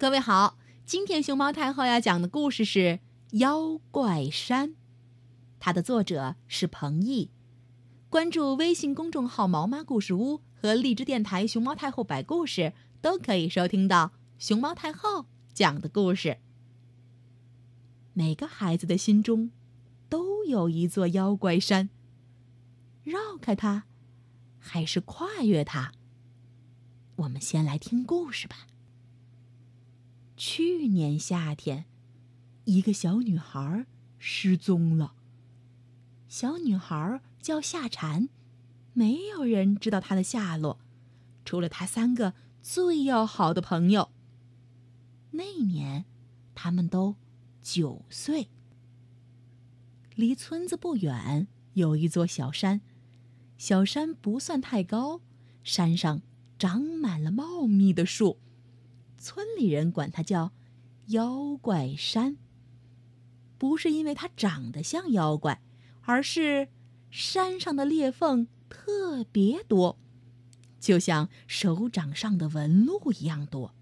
各位好，今天熊猫太后要讲的故事是《妖怪山》，它的作者是彭毅。关注微信公众号“毛妈故事屋”和荔枝电台“熊猫太后摆故事”，都可以收听到熊猫太后讲的故事。每个孩子的心中都有一座妖怪山，绕开它，还是跨越它？我们先来听故事吧。去年夏天，一个小女孩失踪了。小女孩叫夏蝉，没有人知道她的下落，除了她三个最要好的朋友。那年，他们都九岁。离村子不远有一座小山，小山不算太高，山上长满了茂密的树。村里人管它叫“妖怪山”，不是因为它长得像妖怪，而是山上的裂缝特别多，就像手掌上的纹路一样多。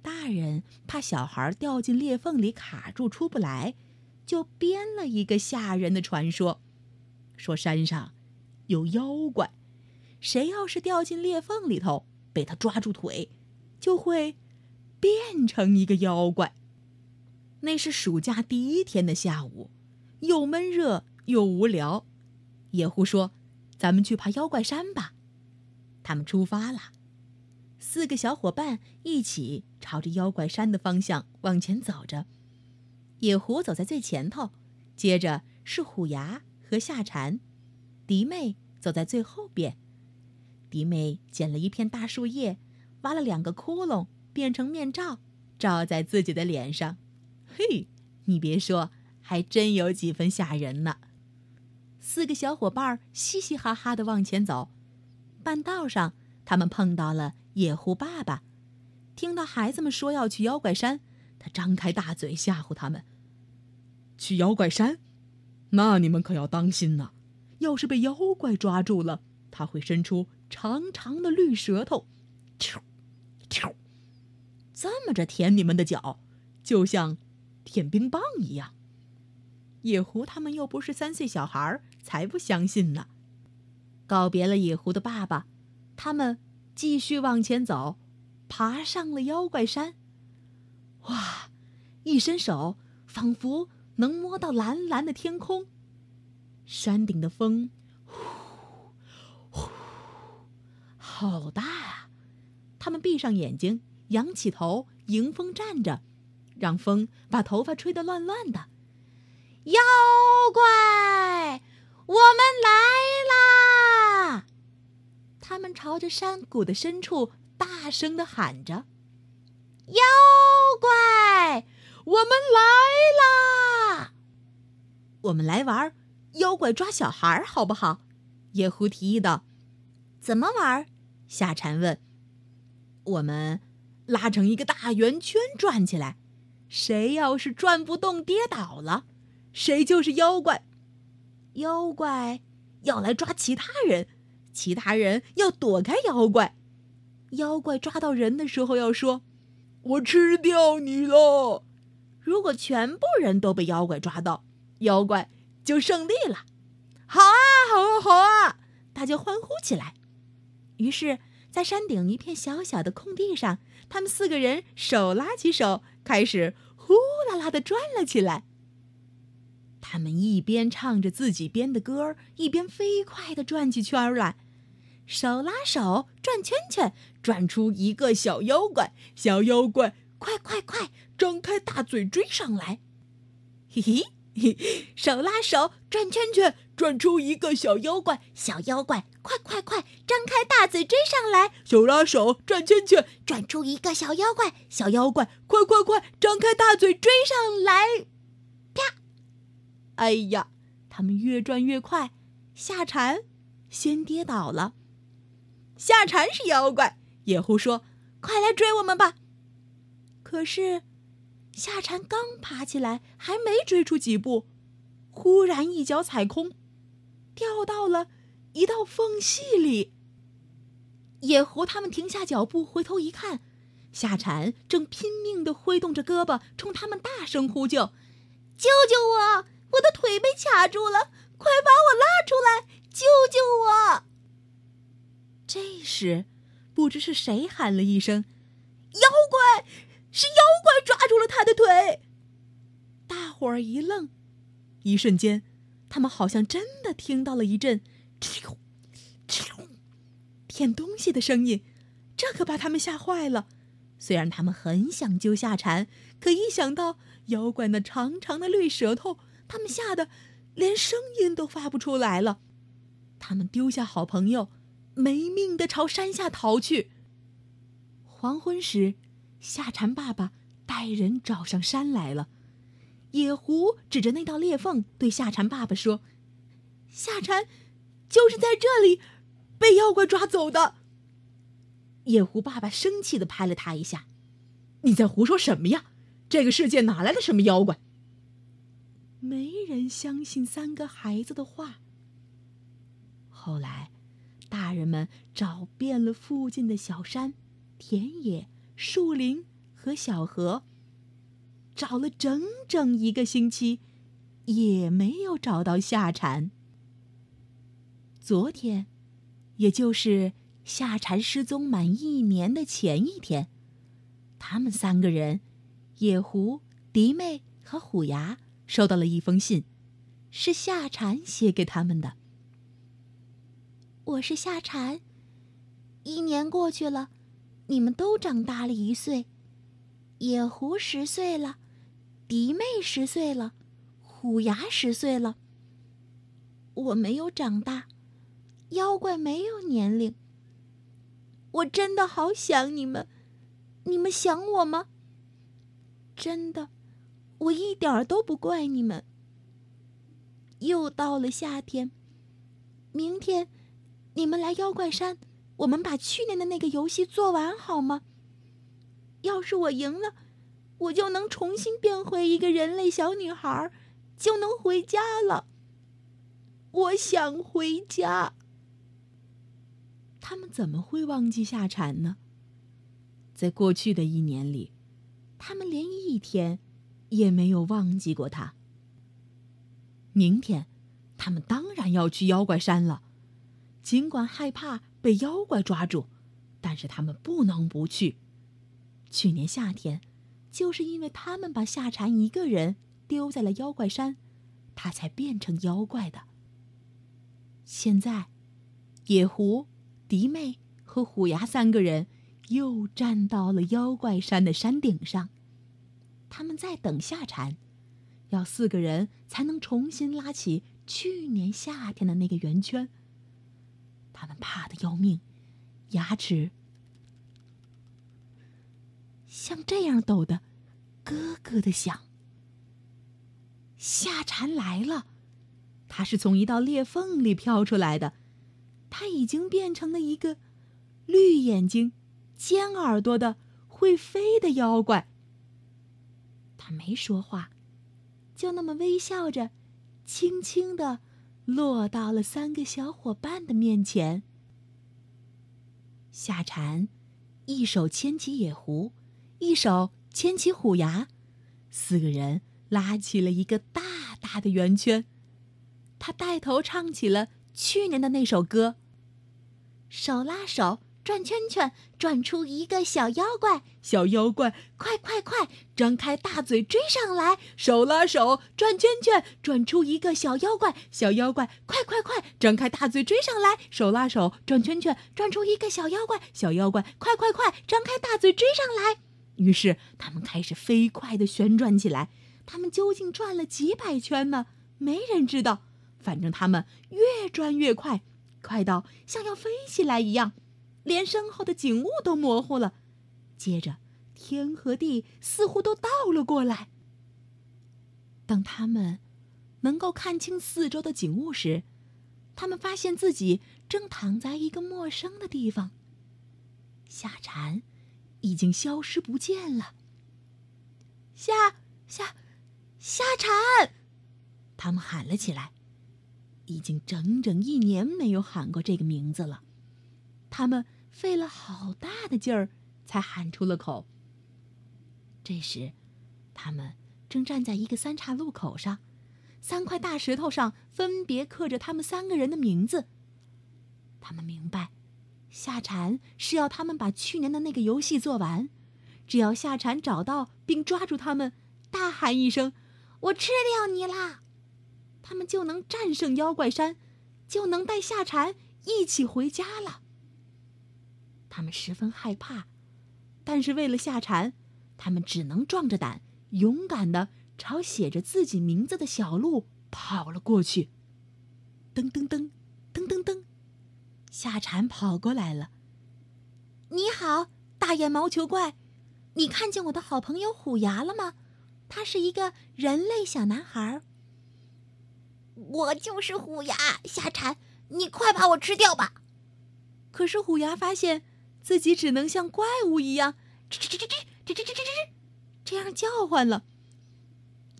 大人怕小孩掉进裂缝里卡住出不来，就编了一个吓人的传说，说山上有妖怪，谁要是掉进裂缝里头，被他抓住腿。就会变成一个妖怪。那是暑假第一天的下午，又闷热又无聊。野狐说：“咱们去爬妖怪山吧。”他们出发了，四个小伙伴一起朝着妖怪山的方向往前走着。野狐走在最前头，接着是虎牙和夏蝉，迪妹走在最后边。迪妹捡了一片大树叶。挖了两个窟窿，变成面罩，罩在自己的脸上。嘿，你别说，还真有几分吓人呢。四个小伙伴嘻嘻哈哈的往前走，半道上，他们碰到了野狐爸爸。听到孩子们说要去妖怪山，他张开大嘴吓唬他们：“去妖怪山？那你们可要当心呐！要是被妖怪抓住了，他会伸出长长的绿舌头。”这么着舔你们的脚，就像舔冰棒一样。野狐他们又不是三岁小孩，才不相信呢。告别了野狐的爸爸，他们继续往前走，爬上了妖怪山。哇！一伸手，仿佛能摸到蓝蓝的天空。山顶的风，呼呼，好大啊！他们闭上眼睛。仰起头，迎风站着，让风把头发吹得乱乱的。妖怪，我们来啦！他们朝着山谷的深处大声的喊着：“妖怪，我们来啦！我们来玩妖怪抓小孩，好不好？”野狐提议道。“怎么玩？”夏蝉问。“我们。”拉成一个大圆圈转起来，谁要是转不动跌倒了，谁就是妖怪。妖怪要来抓其他人，其他人要躲开妖怪。妖怪抓到人的时候要说：“我吃掉你了。”如果全部人都被妖怪抓到，妖怪就胜利了。好啊，好啊，好啊！大家欢呼起来。于是。在山顶一片小小的空地上，他们四个人手拉起手，开始呼啦啦的转了起来。他们一边唱着自己编的歌，一边飞快的转起圈来，手拉手转圈圈，转出一个小妖怪。小妖怪，快快快，张开大嘴追上来！嘿嘿。手拉手转圈圈，转出一个小妖怪。小妖怪，快快快，张开大嘴追上来！手拉手转圈圈，转出一个小妖怪。小妖怪，快快快，张开大嘴追上来！啪！哎呀，他们越转越快，夏蝉先跌倒了。夏蝉是妖怪，野狐说：“快来追我们吧！”可是。夏蝉刚爬起来，还没追出几步，忽然一脚踩空，掉到了一道缝隙里。野狐他们停下脚步，回头一看，夏蝉正拼命地挥动着胳膊，冲他们大声呼救：“救救我！我的腿被卡住了，快把我拉出来！救救我！”这时，不知是谁喊了一声：“妖怪！是妖怪抓住了他的腿！”大伙儿一愣，一瞬间，他们好像真的听到了一阵“哧溜哧溜”舔东西的声音，这可把他们吓坏了。虽然他们很想救夏蝉，可一想到妖怪那长长的绿舌头，他们吓得连声音都发不出来了。他们丢下好朋友。没命的朝山下逃去。黄昏时，夏蝉爸爸带人找上山来了。野狐指着那道裂缝对夏蝉爸爸说：“夏蝉就是在这里被妖怪抓走的。”野狐爸爸生气的拍了他一下：“你在胡说什么呀？这个世界哪来的什么妖怪？”没人相信三个孩子的话。后来。大人们找遍了附近的小山、田野、树林和小河，找了整整一个星期，也没有找到夏蝉。昨天，也就是夏蝉失踪满一年的前一天，他们三个人——野狐、迪妹和虎牙——收到了一封信，是夏蝉写给他们的。我是夏蝉。一年过去了，你们都长大了一岁。野狐十岁了，迪妹十岁了，虎牙十岁了。我没有长大，妖怪没有年龄。我真的好想你们，你们想我吗？真的，我一点儿都不怪你们。又到了夏天，明天。你们来妖怪山，我们把去年的那个游戏做完好吗？要是我赢了，我就能重新变回一个人类小女孩，就能回家了。我想回家。他们怎么会忘记夏蝉呢？在过去的一年里，他们连一天也没有忘记过他。明天，他们当然要去妖怪山了。尽管害怕被妖怪抓住，但是他们不能不去。去年夏天，就是因为他们把夏蝉一个人丢在了妖怪山，他才变成妖怪的。现在，野狐、迪妹和虎牙三个人又站到了妖怪山的山顶上，他们在等夏蝉，要四个人才能重新拉起去年夏天的那个圆圈。他们怕的要命，牙齿像这样抖的，咯咯的响。夏蝉来了，它是从一道裂缝里飘出来的，它已经变成了一个绿眼睛、尖耳朵的会飞的妖怪。他没说话，就那么微笑着，轻轻的。落到了三个小伙伴的面前。夏蝉一手牵起野狐，一手牵起虎牙，四个人拉起了一个大大的圆圈。他带头唱起了去年的那首歌：“手拉手。”转圈圈，转出一个小妖怪，小妖怪，快快快，张开大嘴追上来！手拉手，转圈圈，转出一个小妖怪，小妖怪，快快快，张开大嘴追上来！手拉手，转圈圈，转出一个小妖怪，小妖怪，快快快，张开大嘴追上来！于是他们开始飞快地旋转起来。他们究竟转了几百圈呢？没人知道。反正他们越转越快，快到像要飞起来一样。连身后的景物都模糊了，接着天和地似乎都倒了过来。当他们能够看清四周的景物时，他们发现自己正躺在一个陌生的地方。夏蝉已经消失不见了。夏夏夏蝉，他们喊了起来。已经整整一年没有喊过这个名字了。他们。费了好大的劲儿，才喊出了口。这时，他们正站在一个三岔路口上，三块大石头上分别刻着他们三个人的名字。他们明白，夏蝉是要他们把去年的那个游戏做完。只要夏蝉找到并抓住他们，大喊一声：“我吃掉你啦！”他们就能战胜妖怪山，就能带夏蝉一起回家了。他们十分害怕，但是为了夏蝉，他们只能壮着胆，勇敢的朝写着自己名字的小路跑了过去。噔噔噔，噔噔噔，夏蝉跑过来了。你好，大眼毛球怪。你看见我的好朋友虎牙了吗？他是一个人类小男孩。我就是虎牙，夏蝉，你快把我吃掉吧！可是虎牙发现自己只能像怪物一样吱吱吱吱吱吱吱吱吱吱这样叫唤了。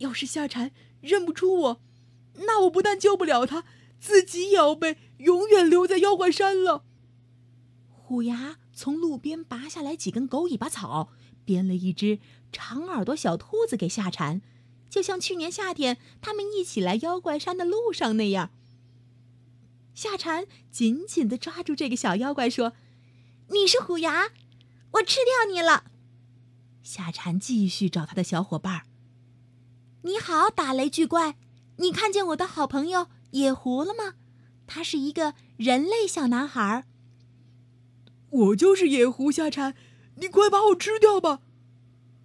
要是夏蝉认不出我，那我不但救不了他，自己也要被永远留在妖怪山了。虎牙从路边拔下来几根狗尾巴草。编了一只长耳朵小兔子给夏蝉，就像去年夏天他们一起来妖怪山的路上那样。夏蝉紧紧的抓住这个小妖怪，说：“你是虎牙，我吃掉你了。”夏蝉继续找他的小伙伴。你好，打雷巨怪，你看见我的好朋友野狐了吗？他是一个人类小男孩。我就是野狐，夏蝉。你快把我吃掉吧！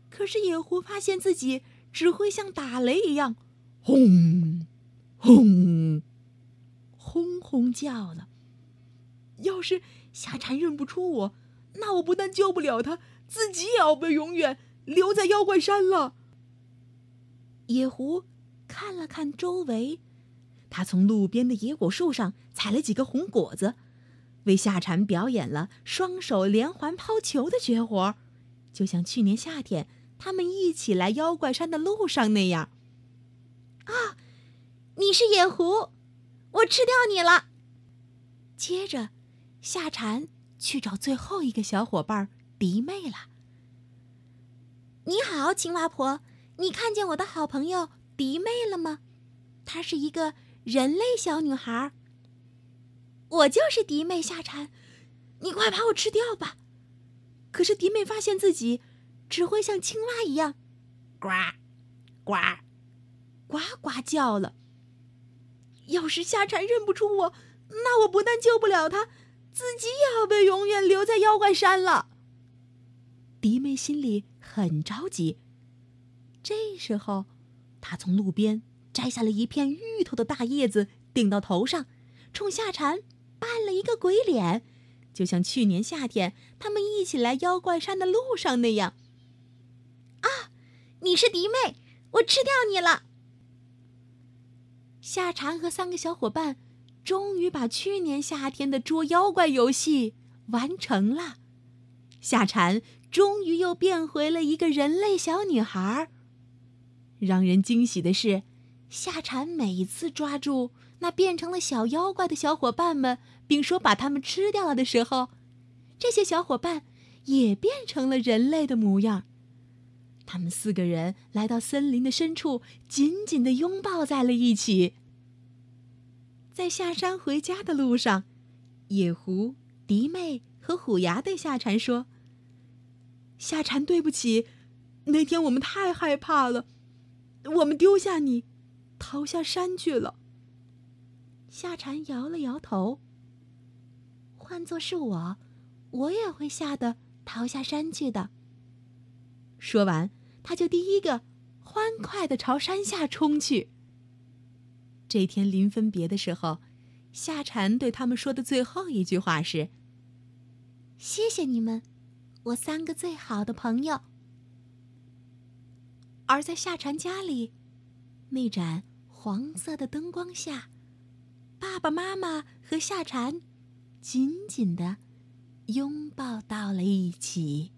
可是野狐发现自己只会像打雷一样，轰，轰，轰轰叫了。要是夏蝉认不出我，那我不但救不了他，自己也要被永远留在妖怪山了。野狐看了看周围，他从路边的野果树上采了几个红果子。为夏蝉表演了双手连环抛球的绝活，就像去年夏天他们一起来妖怪山的路上那样。啊，你是野狐，我吃掉你了。接着，夏蝉去找最后一个小伙伴迪妹了。你好，青蛙婆，你看见我的好朋友迪妹了吗？她是一个人类小女孩。我就是迪妹夏蝉，你快把我吃掉吧！可是迪妹发现自己只会像青蛙一样，呱，呱，呱呱叫了。要是夏蝉认不出我，那我不但救不了她，自己也要被永远留在妖怪山了。迪妹心里很着急。这时候，她从路边摘下了一片芋头的大叶子，顶到头上，冲夏蝉。扮了一个鬼脸，就像去年夏天他们一起来妖怪山的路上那样。啊，你是迪妹，我吃掉你了！夏蝉和三个小伙伴终于把去年夏天的捉妖怪游戏完成了，夏蝉终于又变回了一个人类小女孩。让人惊喜的是，夏蝉每次抓住。那变成了小妖怪的小伙伴们，并说把他们吃掉了的时候，这些小伙伴也变成了人类的模样。他们四个人来到森林的深处，紧紧的拥抱在了一起。在下山回家的路上，野狐、迪妹和虎牙对夏蝉说：“夏蝉，对不起，那天我们太害怕了，我们丢下你，逃下山去了。”夏蝉摇了摇头。换做是我，我也会吓得逃下山去的。说完，他就第一个欢快的朝山下冲去。这天临分别的时候，夏蝉对他们说的最后一句话是：“谢谢你们，我三个最好的朋友。”而在夏蝉家里，那盏黄色的灯光下。爸爸妈妈和夏蝉紧紧的拥抱到了一起。